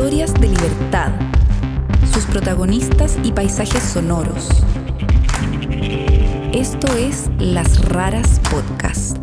Historias de libertad, sus protagonistas y paisajes sonoros. Esto es Las Raras Podcast.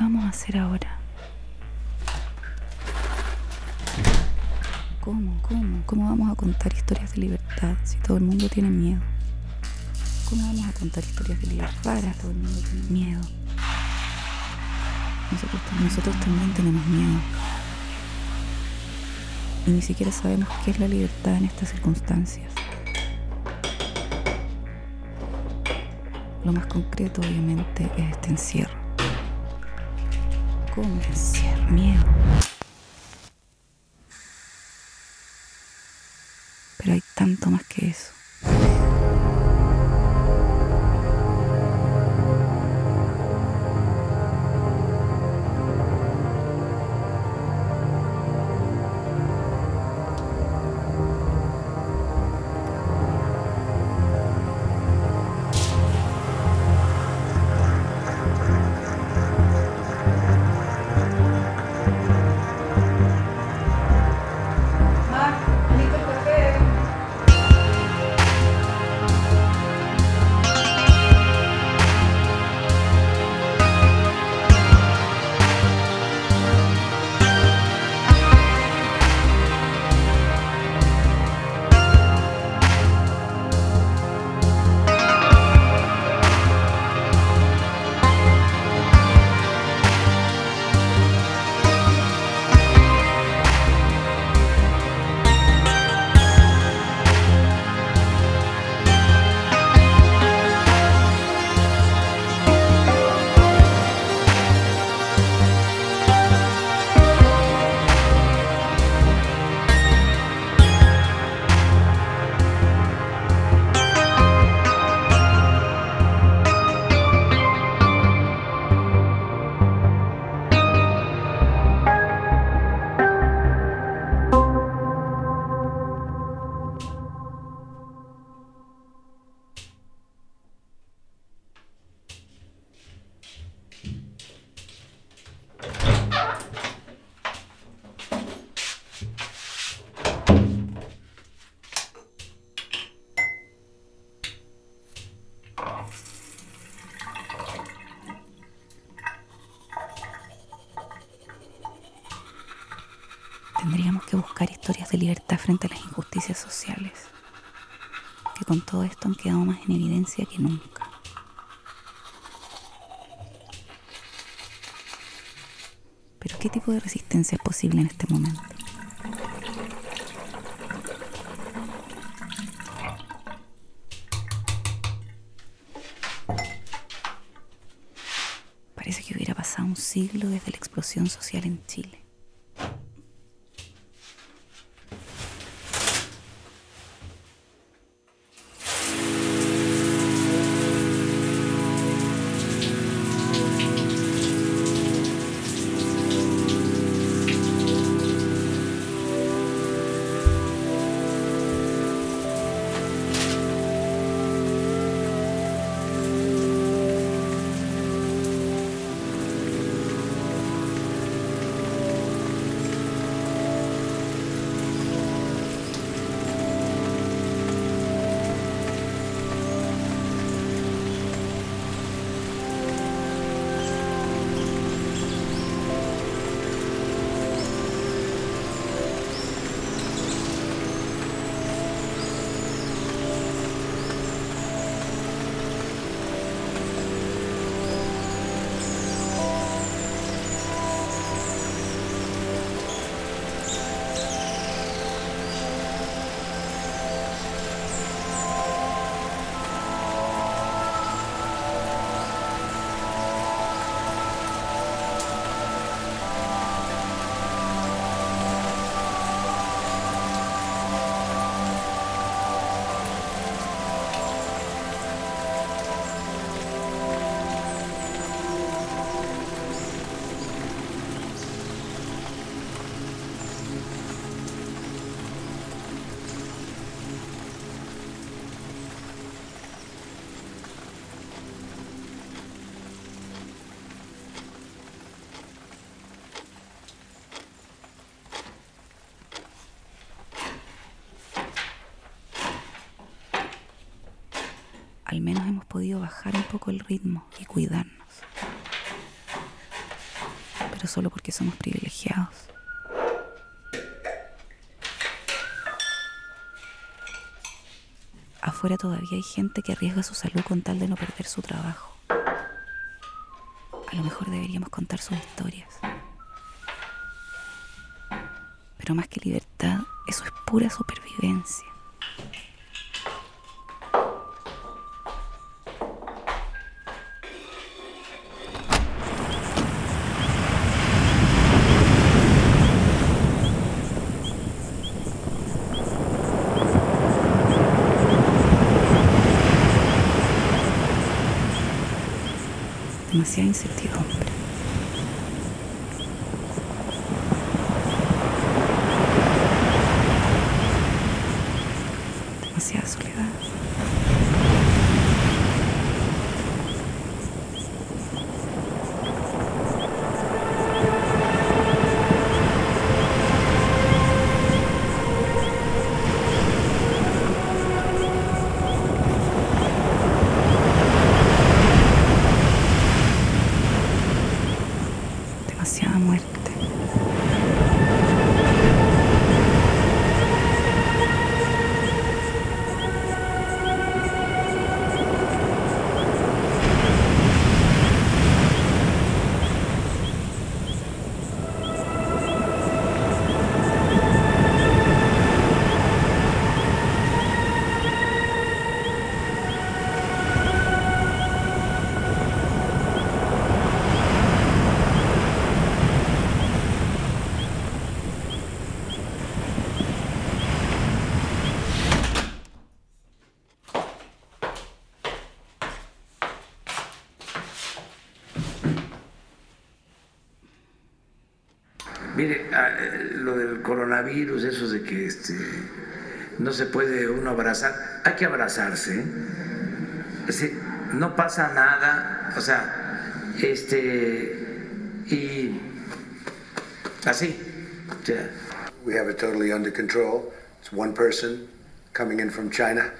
¿Qué vamos a hacer ahora? ¿Cómo, cómo, cómo vamos a contar historias de libertad si todo el mundo tiene miedo? ¿Cómo vamos a contar historias de libertad si todo el mundo tiene miedo? Nosotros, nosotros también tenemos miedo. Y ni siquiera sabemos qué es la libertad en estas circunstancias. Lo más concreto, obviamente, es este encierro. ¿Cómo? Encierro. Miedo. Pero hay tanto más que eso. Historias de libertad frente a las injusticias sociales, que con todo esto han quedado más en evidencia que nunca. Pero ¿qué tipo de resistencia es posible en este momento? Parece que hubiera pasado un siglo desde la explosión social en Chile. Al menos hemos podido bajar un poco el ritmo y cuidarnos. Pero solo porque somos privilegiados. Afuera todavía hay gente que arriesga su salud con tal de no perder su trabajo. A lo mejor deberíamos contar sus historias. Pero más que libertad, eso es pura supervivencia. Demasiada incertidumbre. Demasiada soledad. Demasiada muerte. Mire, ah, eh, lo del coronavirus, eso de que este, no se puede uno abrazar, hay que abrazarse. Sí, no pasa nada, o sea, este, y así. o sea, We have it totally under control. It's one person coming in from China,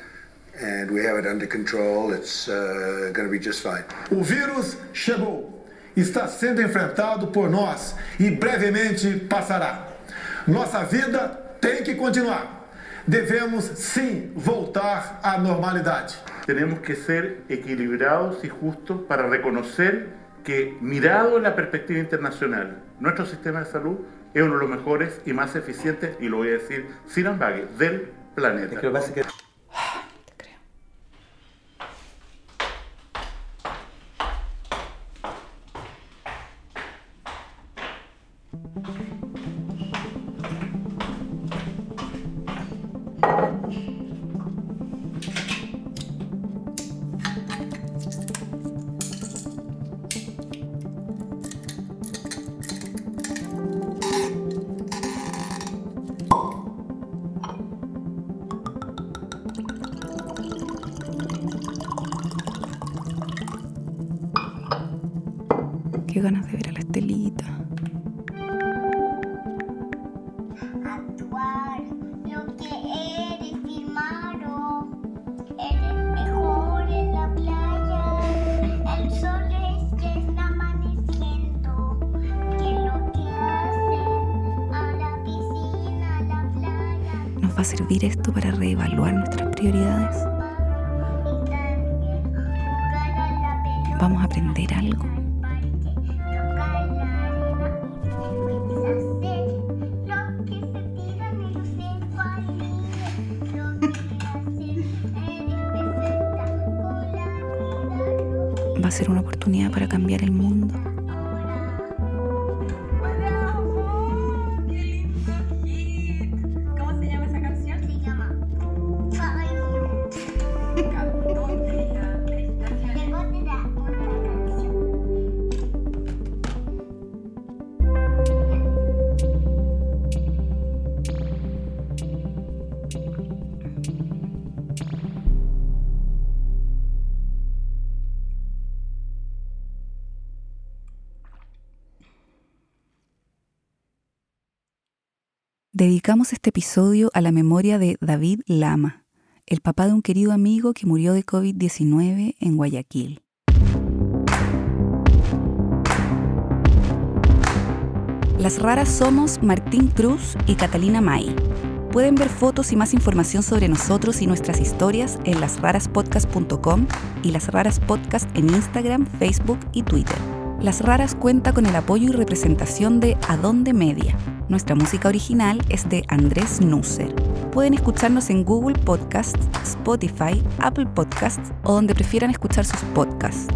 and we have it under control. It's uh, going to be just fine. O vírus chegou, está sendo enfrentado por nós e brevemente passará. Nossa vida tem que continuar. Devemos sim voltar à normalidade. tenemos que ser equilibrados y justos para reconocer que, mirado en la perspectiva internacional, nuestro sistema de salud es uno de los mejores y más eficientes, y lo voy a decir sin ambague, del planeta. De ver a la Estelita. actuar lo que eres, firmaro. Eres mejor en la playa. El sol es que está amaneciendo. Que lo que hacen a la piscina, a la playa. ¿Nos va a servir esto para reevaluar nuestras prioridades? ¿Vamos a aprender algo? ¿Va ser una oportunidad para cambiar el mundo? Dedicamos este episodio a la memoria de David Lama, el papá de un querido amigo que murió de COVID-19 en Guayaquil. Las raras somos Martín Cruz y Catalina May. Pueden ver fotos y más información sobre nosotros y nuestras historias en lasraraspodcast.com y Las Raras Podcast en Instagram, Facebook y Twitter. Las Raras cuenta con el apoyo y representación de Adonde Media. Nuestra música original es de Andrés Nusser. Pueden escucharnos en Google Podcasts, Spotify, Apple Podcasts o donde prefieran escuchar sus podcasts.